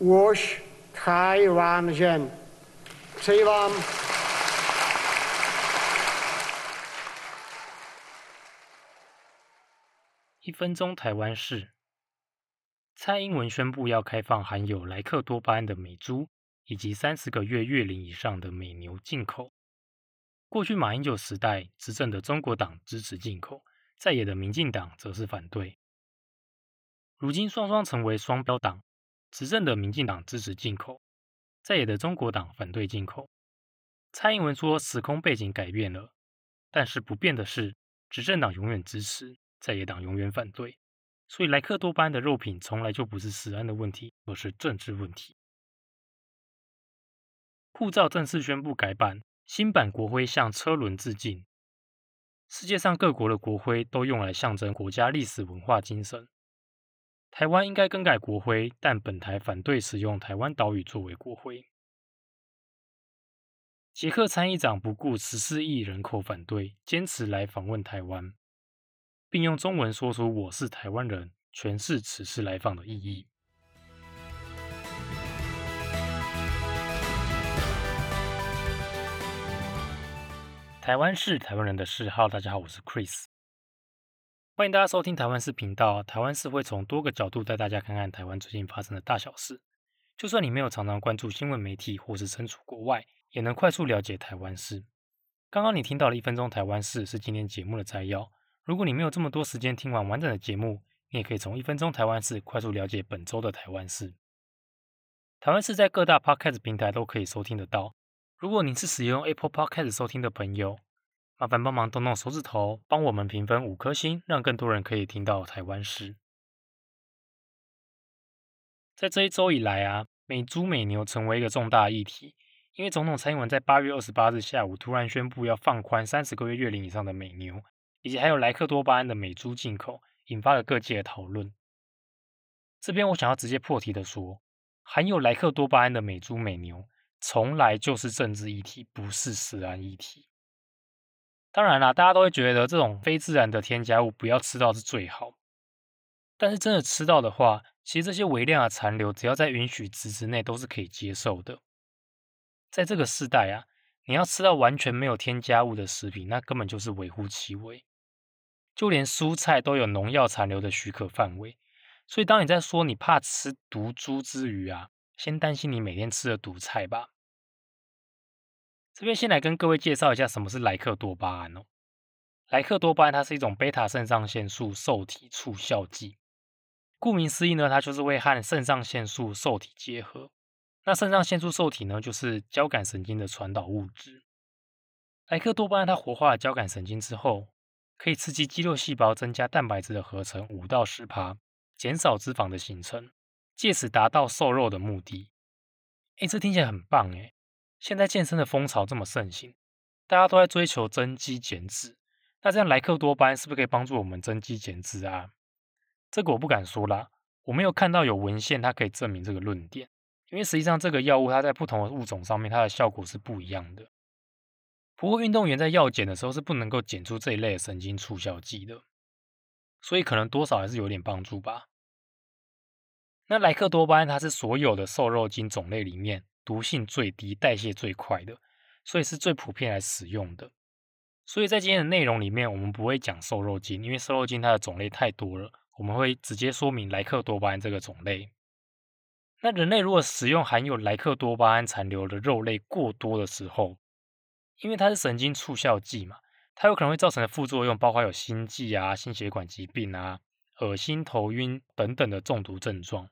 wash Taiwan 一分钟台湾事，蔡英文宣布要开放含有莱克多巴胺的美猪以及三十个月月龄以上的美牛进口。过去马英九时代执政的中国党支持进口，在野的民进党则是反对。如今双双成为双标党，执政的民进党支持进口。在野的中国党反对进口，蔡英文说时空背景改变了，但是不变的是，执政党永远支持，在野党永远反对。所以莱克多巴胺的肉品从来就不是食安的问题，而是政治问题。护照正式宣布改版，新版国徽向车轮致敬。世界上各国的国徽都用来象征国家历史文化精神。台湾应该更改国徽，但本台反对使用台湾岛屿作为国徽。捷克参议长不顾十四亿人口反对，坚持来访问台湾，并用中文说出“我是台湾人”，诠释此次来访的意义。台湾是台湾人的嗜好。大家好，我是 Chris。欢迎大家收听台湾事频道。台湾事会从多个角度带大家看看台湾最近发生的大小事。就算你没有常常关注新闻媒体，或是身处国外，也能快速了解台湾事。刚刚你听到了一分钟台湾事，是今天节目的摘要。如果你没有这么多时间听完完整的节目，你也可以从一分钟台湾事快速了解本周的台湾事。台湾事在各大 Podcast 平台都可以收听得到。如果你是使用 Apple Podcast 收听的朋友，麻烦帮忙动动手指头，帮我们评分五颗星，让更多人可以听到台湾诗。在这一周以来啊，美猪美牛成为一个重大议题，因为总统蔡英文在八月二十八日下午突然宣布要放宽三十个月月龄以上的美牛，以及还有莱克多巴胺的美猪进口，引发了各界的讨论。这边我想要直接破题的说，含有莱克多巴胺的美猪美牛，从来就是政治议题，不是食安议题。当然啦，大家都会觉得这种非自然的添加物不要吃到是最好。但是真的吃到的话，其实这些微量的残留，只要在允许值之内，都是可以接受的。在这个时代啊，你要吃到完全没有添加物的食品，那根本就是微乎其微。就连蔬菜都有农药残留的许可范围。所以当你在说你怕吃毒猪之余啊，先担心你每天吃的毒菜吧。这边先来跟各位介绍一下什么是莱克多巴胺哦。莱克多巴胺它是一种贝塔肾上腺素受体促效剂，顾名思义呢，它就是会和肾上腺素受体结合。那肾上腺素受体呢，就是交感神经的传导物质。莱克多巴胺它活化了交感神经之后，可以刺激肌肉细胞增加蛋白质的合成五到十帕，减少脂肪的形成，借此达到瘦肉的目的。哎，这听起来很棒哎。现在健身的风潮这么盛行，大家都在追求增肌减脂。那这样莱克多巴胺是不是可以帮助我们增肌减脂啊？这个我不敢说啦，我没有看到有文献它可以证明这个论点。因为实际上这个药物它在不同的物种上面它的效果是不一样的。不过运动员在药检的时候是不能够检出这一类的神经促效剂的，所以可能多少还是有点帮助吧。那莱克多巴胺它是所有的瘦肉精种类里面。毒性最低、代谢最快的，所以是最普遍来使用的。所以在今天的内容里面，我们不会讲瘦肉精，因为瘦肉精它的种类太多了。我们会直接说明莱克多巴胺这个种类。那人类如果食用含有莱克多巴胺残留的肉类过多的时候，因为它是神经促效剂嘛，它有可能会造成的副作用包括有心悸啊、心血管疾病啊、恶心、头晕等等的中毒症状。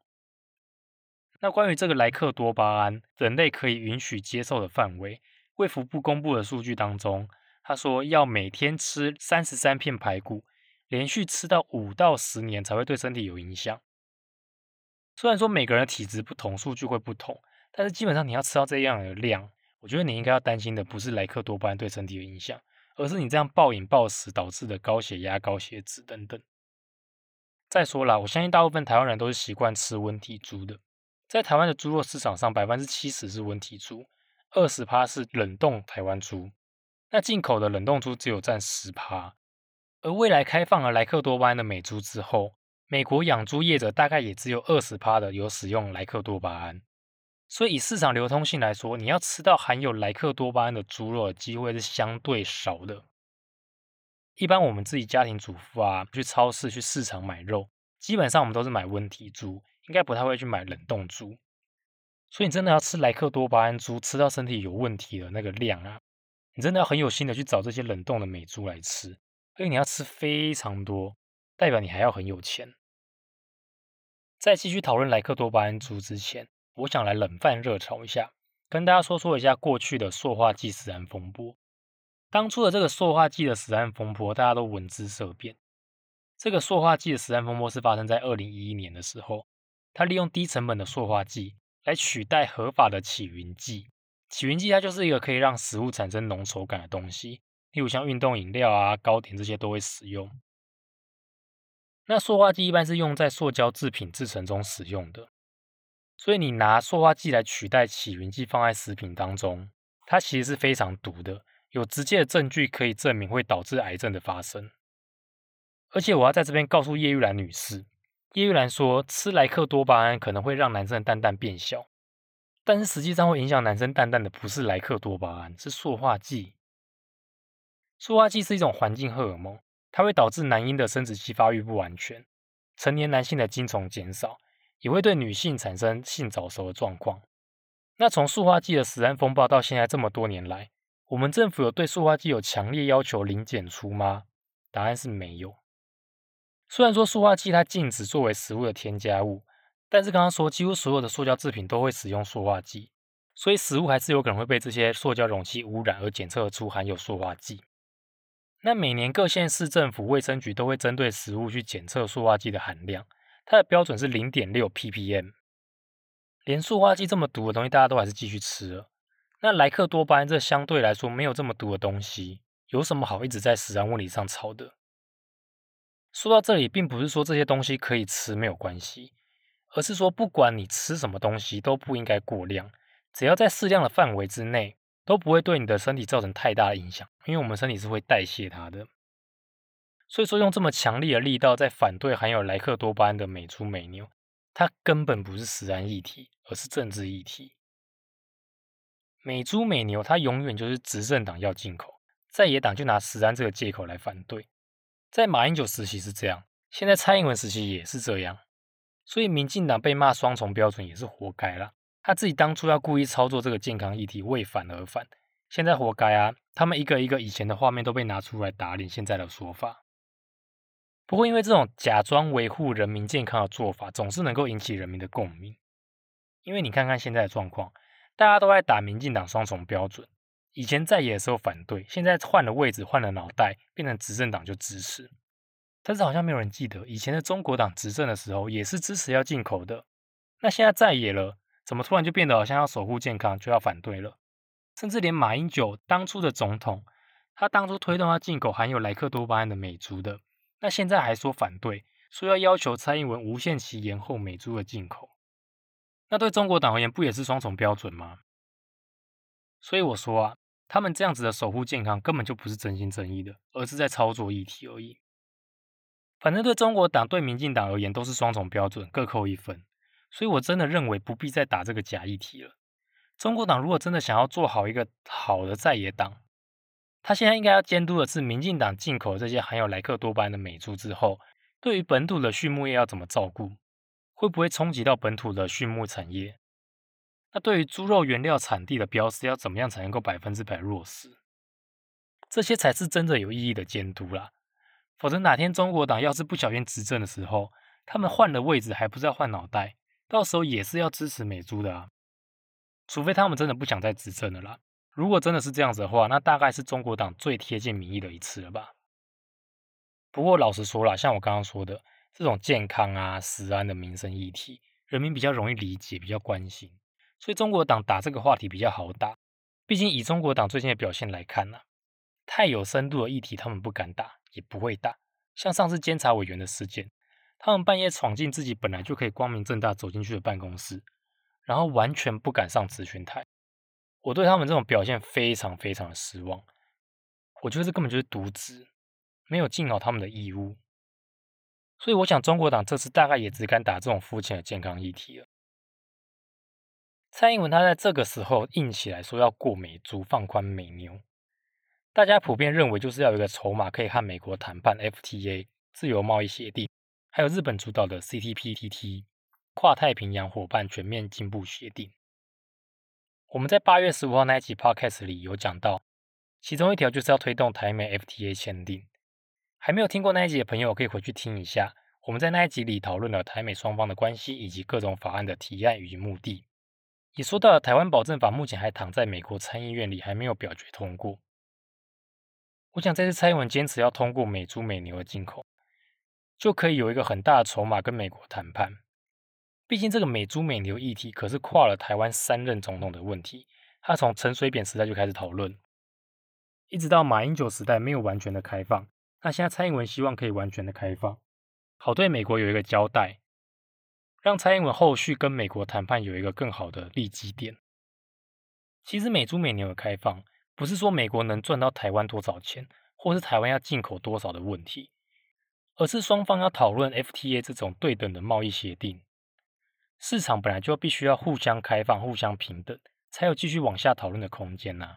那关于这个莱克多巴胺，人类可以允许接受的范围，卫福部公布的数据当中，他说要每天吃三十三片排骨，连续吃到五到十年才会对身体有影响。虽然说每个人的体质不同，数据会不同，但是基本上你要吃到这样的量，我觉得你应该要担心的不是莱克多巴胺对身体有影响，而是你这样暴饮暴食导致的高血压、高血脂等等。再说了，我相信大部分台湾人都是习惯吃温体猪的。在台湾的猪肉市场上，百分之七十是温体猪，二十趴是冷冻台湾猪，那进口的冷冻猪只有占十趴。而未来开放了莱克多巴胺的美猪之后，美国养猪业者大概也只有二十趴的有使用莱克多巴胺，所以以市场流通性来说，你要吃到含有莱克多巴胺的猪肉的机会是相对少的。一般我们自己家庭主妇啊，去超市、去市场买肉，基本上我们都是买温体猪，应该不太会去买冷冻猪。所以你真的要吃莱克多巴胺猪，吃到身体有问题的那个量啊，你真的要很有心的去找这些冷冻的美猪来吃，而且你要吃非常多。代表你还要很有钱。在继续讨论莱克多巴胺猪之前，我想来冷饭热炒一下，跟大家说说一下过去的塑化剂死案风波。当初的这个塑化剂的死案风波，大家都闻之色变。这个塑化剂的死案风波是发生在二零一一年的时候，它利用低成本的塑化剂来取代合法的起云剂。起云剂它就是一个可以让食物产生浓稠感的东西，例如像运动饮料啊、糕点这些都会使用。那塑化剂一般是用在塑胶制品制成中使用的，所以你拿塑化剂来取代起云剂放在食品当中，它其实是非常毒的，有直接的证据可以证明会导致癌症的发生。而且我要在这边告诉叶玉兰女士，叶玉兰说吃莱克多巴胺可能会让男生的蛋蛋变小，但是实际上会影响男生蛋蛋的不是莱克多巴胺，是塑化剂。塑化剂是一种环境荷尔蒙。它会导致男婴的生殖器发育不完全，成年男性的精虫减少，也会对女性产生性早熟的状况。那从塑化剂的死案风暴到现在这么多年来，我们政府有对塑化剂有强烈要求零检出吗？答案是没有。虽然说塑化剂它禁止作为食物的添加物，但是刚刚说几乎所有的塑胶制品都会使用塑化剂，所以食物还是有可能会被这些塑胶容器污染而检测出含有塑化剂。那每年各县市政府卫生局都会针对食物去检测塑化剂的含量，它的标准是零点六 ppm。连塑化剂这么毒的东西，大家都还是继续吃了。那莱克多巴胺这相对来说没有这么毒的东西，有什么好一直在食安问题上吵的？说到这里，并不是说这些东西可以吃没有关系，而是说不管你吃什么东西都不应该过量，只要在适量的范围之内。都不会对你的身体造成太大的影响，因为我们身体是会代谢它的。所以说，用这么强力的力道在反对含有莱克多巴胺的美猪美牛，它根本不是食安议题，而是政治议题。美猪美牛它永远就是执政党要进口，在野党就拿食安这个借口来反对。在马英九时期是这样，现在蔡英文时期也是这样，所以民进党被骂双重标准也是活该了。他自己当初要故意操作这个健康议题，为反而反，现在活该啊！他们一个一个以前的画面都被拿出来打脸现在的说法。不过，因为这种假装维护人民健康的做法，总是能够引起人民的共鸣。因为你看看现在的状况，大家都在打民进党双重标准。以前在野的时候反对，现在换了位置，换了脑袋，变成执政党就支持。但是好像没有人记得，以前的中国党执政的时候也是支持要进口的。那现在在野了。怎么突然就变得好像要守护健康就要反对了？甚至连马英九当初的总统，他当初推动要进口含有莱克多巴胺的美猪的，那现在还说反对，说要要求蔡英文无限期延后美猪的进口。那对中国党而言不也是双重标准吗？所以我说啊，他们这样子的守护健康根本就不是真心真意的，而是在操作议题而已。反正对中国党对民进党而言都是双重标准，各扣一分。所以，我真的认为不必再打这个假议题了。中国党如果真的想要做好一个好的在野党，他现在应该要监督的是民进党进口这些含有莱克多巴胺的美猪之后，对于本土的畜牧业要怎么照顾，会不会冲击到本土的畜牧产业？那对于猪肉原料产地的标识要怎么样才能够百分之百落实？这些才是真的有意义的监督啦。否则哪天中国党要是不小心执政的时候，他们换了位置还不是要换脑袋？到时候也是要支持美猪的啊，除非他们真的不想再执政了啦。如果真的是这样子的话，那大概是中国党最贴近民意的一次了吧。不过老实说了，像我刚刚说的这种健康啊、食安的民生议题，人民比较容易理解，比较关心，所以中国党打这个话题比较好打。毕竟以中国党最近的表现来看呢，太有深度的议题他们不敢打，也不会打。像上次监察委员的事件。他们半夜闯进自己本来就可以光明正大走进去的办公室，然后完全不敢上咨询台。我对他们这种表现非常非常的失望。我觉得这根本就是渎职，没有尽好他们的义务。所以我想中国党这次大概也只敢打这种肤浅的健康议题了。蔡英文他在这个时候硬起来说要过美猪放宽美牛，大家普遍认为就是要有一个筹码可以和美国谈判 FTA 自由贸易协定，还有日本主导的 CTPTT 跨太平洋伙伴全面进步协定。我们在八月十五号那一集 Podcast 里有讲到，其中一条就是要推动台美 FTA 签订。还没有听过那一集的朋友，可以回去听一下。我们在那一集里讨论了台美双方的关系，以及各种法案的提案与目的，也说到了台湾保证法目前还躺在美国参议院里，还没有表决通过。我想这次蔡英文坚持要通过美猪美牛的进口，就可以有一个很大的筹码跟美国谈判。毕竟这个美猪美牛议题可是跨了台湾三任总统的问题，他从陈水扁时代就开始讨论，一直到马英九时代没有完全的开放。那现在蔡英文希望可以完全的开放，好对美国有一个交代，让蔡英文后续跟美国谈判有一个更好的利基点。其实美猪美牛的开放，不是说美国能赚到台湾多少钱，或是台湾要进口多少的问题，而是双方要讨论 FTA 这种对等的贸易协定。市场本来就必须要互相开放、互相平等，才有继续往下讨论的空间呐。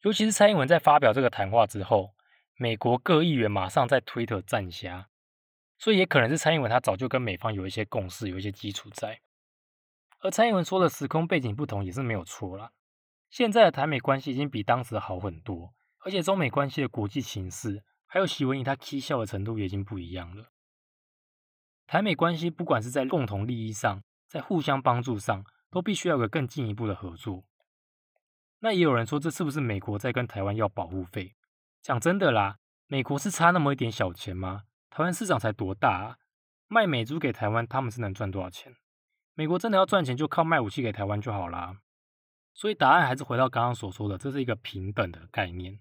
尤其是蔡英文在发表这个谈话之后。美国各议员马上在推特站下，所以也可能是蔡英文他早就跟美方有一些共识，有一些基础在。而蔡英文说的时空背景不同也是没有错啦。现在的台美关系已经比当时好很多，而且中美关系的国际形势，还有习文义他踢笑的程度也已经不一样了。台美关系不管是在共同利益上，在互相帮助上，都必须要有个更进一步的合作。那也有人说，这是不是美国在跟台湾要保护费？讲真的啦，美国是差那么一点小钱吗？台湾市场才多大啊！卖美猪给台湾，他们是能赚多少钱？美国真的要赚钱，就靠卖武器给台湾就好啦。所以答案还是回到刚刚所说的，这是一个平等的概念。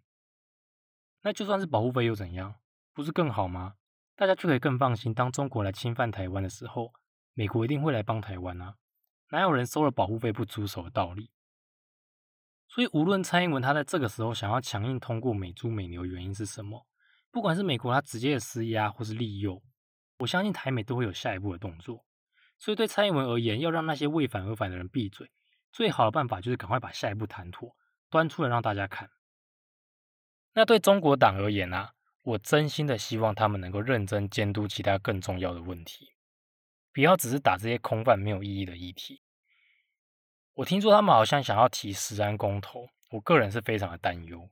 那就算是保护费又怎样？不是更好吗？大家就可以更放心，当中国来侵犯台湾的时候，美国一定会来帮台湾啊！哪有人收了保护费不出手的道理？所以，无论蔡英文他在这个时候想要强硬通过美猪美牛，原因是什么？不管是美国他直接的施压，或是利诱，我相信台美都会有下一步的动作。所以，对蔡英文而言，要让那些为反而反的人闭嘴，最好的办法就是赶快把下一步谈妥，端出来让大家看。那对中国党而言啊，我真心的希望他们能够认真监督其他更重要的问题，不要只是打这些空泛没有意义的议题。我听说他们好像想要提十安公投，我个人是非常的担忧，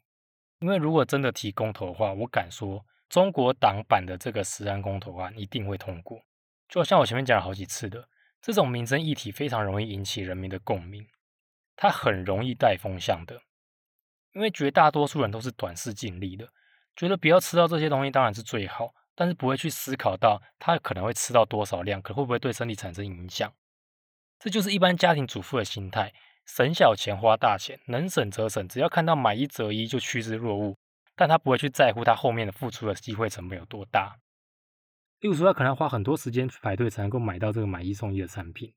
因为如果真的提公投的话，我敢说中国党版的这个十安公投案一定会通过。就像我前面讲了好几次的，这种民生议题非常容易引起人民的共鸣，它很容易带风向的，因为绝大多数人都是短视近利的，觉得不要吃到这些东西当然是最好，但是不会去思考到他可能会吃到多少量，可会不会对身体产生影响。这就是一般家庭主妇的心态，省小钱花大钱，能省则省，只要看到买一折一就趋之若鹜，但他不会去在乎他后面的付出的机会成本有多大。例如说，他可能要花很多时间去排队才能够买到这个买一送一的产品，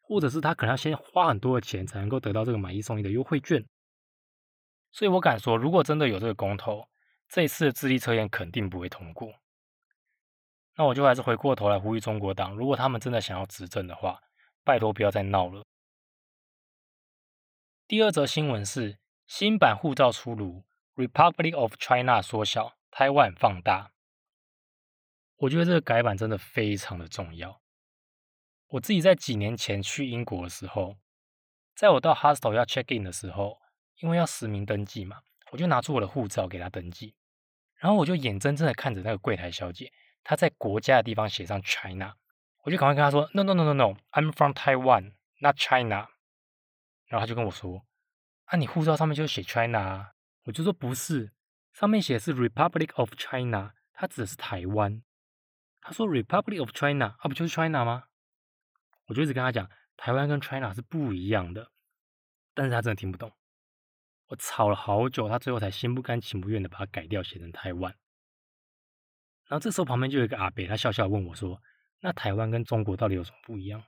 或者是他可能要先花很多的钱才能够得到这个买一送一的优惠券。所以我敢说，如果真的有这个公投，这一次的智力测验肯定不会通过。那我就还是回过头来呼吁中国党，如果他们真的想要执政的话。拜托，不要再闹了。第二则新闻是新版护照出炉，Republic of China 缩小，台湾放大。我觉得这个改版真的非常的重要。我自己在几年前去英国的时候，在我到 hostel 要 check in 的时候，因为要实名登记嘛，我就拿出我的护照给他登记，然后我就眼睁睁的看着那个柜台小姐，她在国家的地方写上 China。我就赶快跟她说：“No, no, no, no, no. I'm from Taiwan, not China。”然后他就跟我说：“啊，你护照上面就写 China 啊。”我就说：“不是，上面写的是 Republic of China，它指的是台湾。”他说：“Republic of China，啊，不就是 China 吗？”我就一直跟他讲，台湾跟 China 是不一样的，但是他真的听不懂。我吵了好久，他最后才心不甘情不愿的把它改掉，写成台湾。然后这时候旁边就有一个阿伯，他笑笑问我说。那台湾跟中国到底有什么不一样？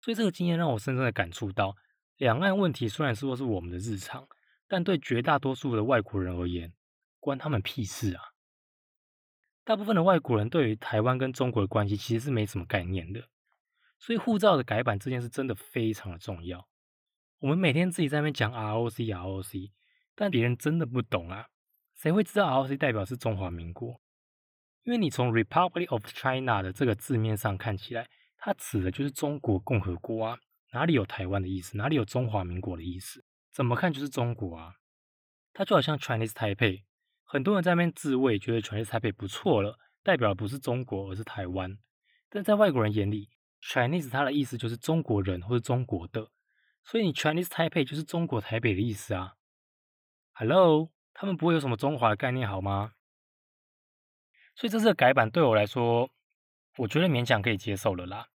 所以这个经验让我深深的感触到，两岸问题虽然说是我们的日常，但对绝大多数的外国人而言，关他们屁事啊！大部分的外国人对于台湾跟中国的关系其实是没什么概念的，所以护照的改版这件事真的非常的重要。我们每天自己在那边讲 ROC ROC，但别人真的不懂啊，谁会知道 ROC 代表是中华民国？因为你从 Republic of China 的这个字面上看起来，它指的就是中国共和国啊，哪里有台湾的意思？哪里有中华民国的意思？怎么看就是中国啊？它就好像 Chinese Taipei，很多人在那边自慰，觉得 Chinese Taipei 不错了，代表不是中国，而是台湾。但在外国人眼里，Chinese 它的意思就是中国人或者中国的，所以你 Chinese Taipei 就是中国台北的意思啊。Hello，他们不会有什么中华的概念好吗？所以这次的改版对我来说，我觉得勉强可以接受了啦。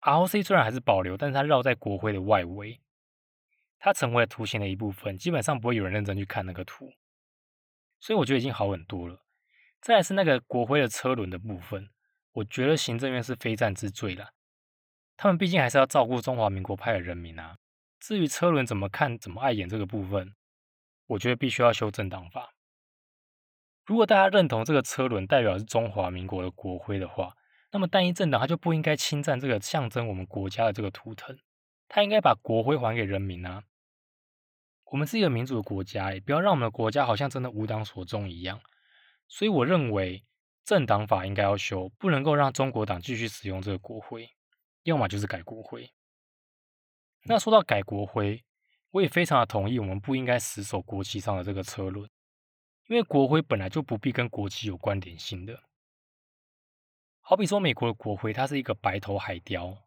ROC 虽然还是保留，但是它绕在国徽的外围，它成为了图形的一部分，基本上不会有人认真去看那个图，所以我觉得已经好很多了。再来是那个国徽的车轮的部分，我觉得行政院是非战之罪了。他们毕竟还是要照顾中华民国派的人民啊。至于车轮怎么看、怎么碍眼这个部分，我觉得必须要修正党法。如果大家认同这个车轮代表是中华民国的国徽的话，那么单一政党他就不应该侵占这个象征我们国家的这个图腾，他应该把国徽还给人民啊！我们是一个民主的国家，也不要让我们的国家好像真的无党所宗一样。所以我认为政党法应该要修，不能够让中国党继续使用这个国徽，要么就是改国徽。那说到改国徽，我也非常的同意，我们不应该死守国旗上的这个车轮。因为国徽本来就不必跟国旗有关联性的，好比说美国的国徽，它是一个白头海雕，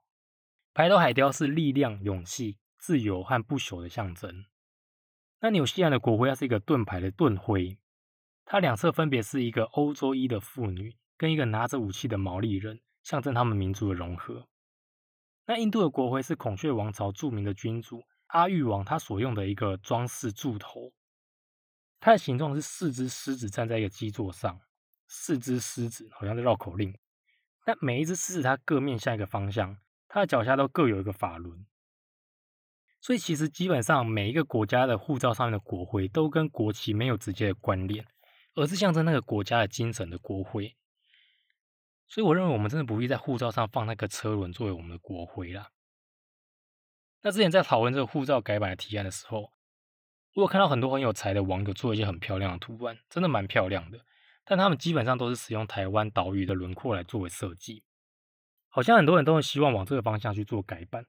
白头海雕是力量、勇气、自由和不朽的象征。那纽西兰的国徽，它是一个盾牌的盾徽，它两侧分别是一个欧洲裔的妇女跟一个拿着武器的毛利人，象征他们民族的融合。那印度的国徽是孔雀王朝著名的君主阿育王他所用的一个装饰柱头。它的形状是四只狮子站在一个基座上，四只狮子好像在绕口令。那每一只狮子它各面向一个方向，它的脚下都各有一个法轮。所以其实基本上每一个国家的护照上面的国徽都跟国旗没有直接的关联，而是象征那个国家的精神的国徽。所以我认为我们真的不必在护照上放那个车轮作为我们的国徽啦。那之前在讨论这个护照改版的提案的时候。我有看到很多很有才的网友做一些很漂亮的图案，真的蛮漂亮的，但他们基本上都是使用台湾岛屿的轮廓来作为设计，好像很多人都会希望往这个方向去做改版，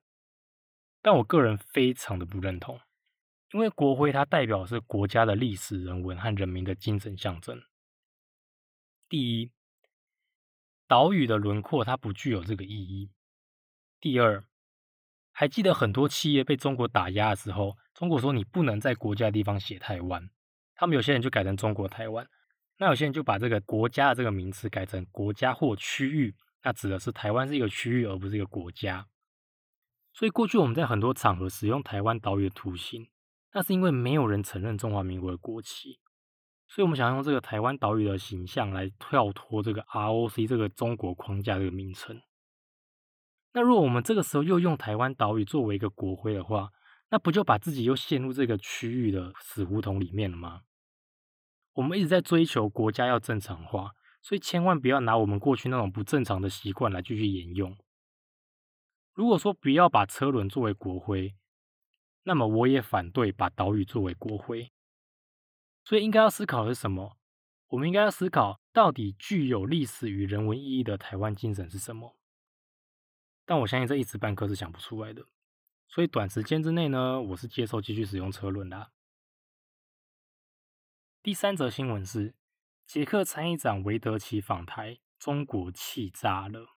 但我个人非常的不认同，因为国徽它代表是国家的历史人文和人民的精神象征。第一，岛屿的轮廓它不具有这个意义。第二，还记得很多企业被中国打压的时候。中国说你不能在国家的地方写台湾，他们有些人就改成中国台湾，那有些人就把这个国家的这个名词改成国家或区域，那指的是台湾是一个区域而不是一个国家。所以过去我们在很多场合使用台湾岛屿的图形，那是因为没有人承认中华民国的国旗，所以我们想用这个台湾岛屿的形象来跳脱这个 ROC 这个中国框架这个名称。那如果我们这个时候又用台湾岛屿作为一个国徽的话，那不就把自己又陷入这个区域的死胡同里面了吗？我们一直在追求国家要正常化，所以千万不要拿我们过去那种不正常的习惯来继续沿用。如果说不要把车轮作为国徽，那么我也反对把岛屿作为国徽。所以应该要思考的是什么？我们应该要思考，到底具有历史与人文意义的台湾精神是什么？但我相信这一时半刻是想不出来的。所以短时间之内呢，我是接受继续使用车轮的。第三则新闻是，捷克参议长维德奇访台，中国气炸了。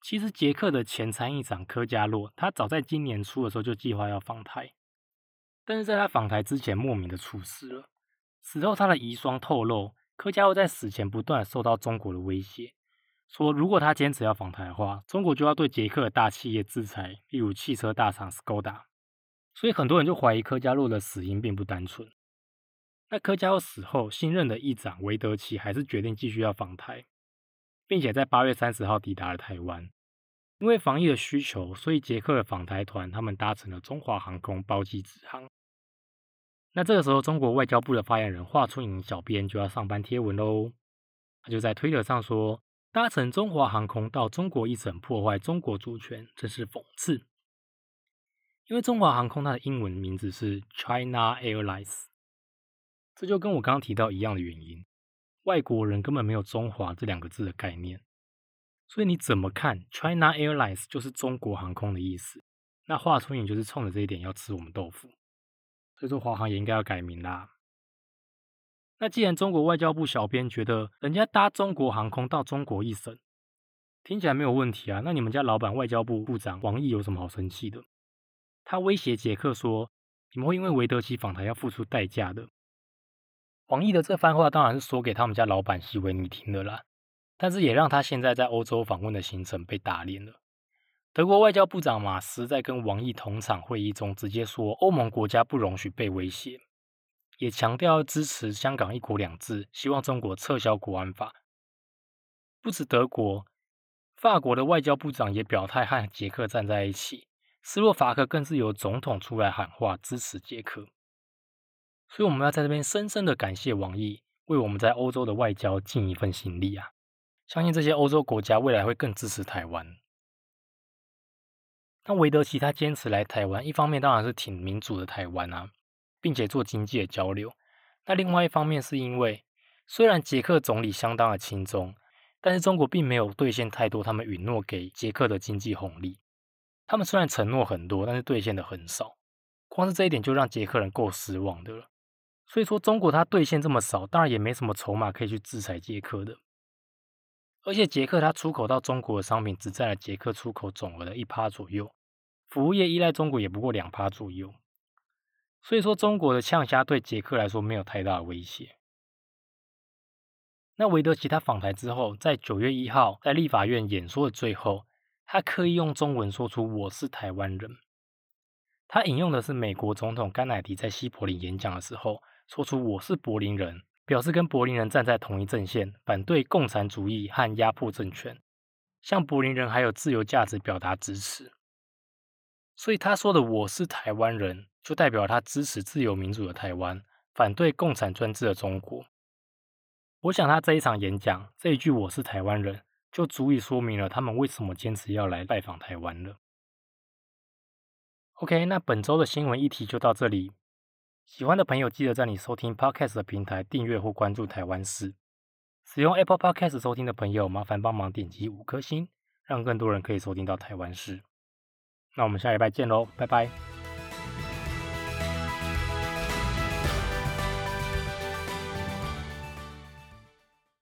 其实捷克的前参议长科加洛，他早在今年初的时候就计划要访台，但是在他访台之前莫名的出事了。死后他的遗孀透露，科加洛在死前不断受到中国的威胁。说，如果他坚持要访台的话，中国就要对捷克的大企业制裁，例如汽车大厂 Skoda。所以很多人就怀疑科加洛的死因并不单纯。那科加洛死后，新任的议长维德奇还是决定继续要访台，并且在八月三十号抵达了台湾。因为防疫的需求，所以捷克的访台团他们搭乘了中华航空包机直航。那这个时候，中国外交部的发言人华春莹小编就要上班贴文喽。他就在推特上说：“搭乘中华航空到中国一省破坏中国主权，真是讽刺。”因为中华航空它的英文名字是 China Airlines，这就跟我刚刚提到一样的原因，外国人根本没有中华这两个字的概念，所以你怎么看 China Airlines 就是中国航空的意思，那华春莹就是冲着这一点要吃我们豆腐，所以说华航也应该要改名啦。那既然中国外交部小编觉得人家搭中国航空到中国一省听起来没有问题啊，那你们家老板外交部部长王毅有什么好生气的？他威胁杰克说：“你们会因为韦德奇访台要付出代价的。”王毅的这番话当然是说给他们家老板希维尼听的啦，但是也让他现在在欧洲访问的行程被打脸了。德国外交部长马斯在跟王毅同场会议中直接说：“欧盟国家不容许被威胁。”也强调支持香港一国两制，希望中国撤销国安法。不止德国，法国的外交部长也表态和捷克站在一起。斯洛伐克更是由总统出来喊话支持捷克，所以我们要在这边深深的感谢网易，为我们在欧洲的外交尽一份心力啊！相信这些欧洲国家未来会更支持台湾。那韦德奇他坚持来台湾，一方面当然是挺民主的台湾啊，并且做经济的交流。那另外一方面是因为，虽然捷克总理相当的轻中，但是中国并没有兑现太多他们允诺给捷克的经济红利。他们虽然承诺很多，但是兑现的很少，光是这一点就让捷克人够失望的了。所以说，中国它兑现这么少，当然也没什么筹码可以去制裁捷克的。而且，捷克它出口到中国的商品只占了捷克出口总额的一趴左右，服务业依赖中国也不过两趴左右。所以说，中国的呛虾对捷克来说没有太大的威胁。那韦德奇他访台之后，在九月一号在立法院演说的最后。他刻意用中文说出“我是台湾人”。他引用的是美国总统甘乃迪在西柏林演讲的时候说出“我是柏林人”，表示跟柏林人站在同一阵线，反对共产主义和压迫政权，向柏林人还有自由价值表达支持。所以他说的“我是台湾人”，就代表他支持自由民主的台湾，反对共产专制的中国。我想他这一场演讲这一句“我是台湾人”。就足以说明了他们为什么坚持要来拜访台湾了。OK，那本周的新闻议题就到这里。喜欢的朋友记得在你收听 Podcast 的平台订阅或关注台湾事。使用 Apple Podcast 收听的朋友，麻烦帮忙点击五颗星，让更多人可以收听到台湾事。那我们下礼拜见喽，拜拜。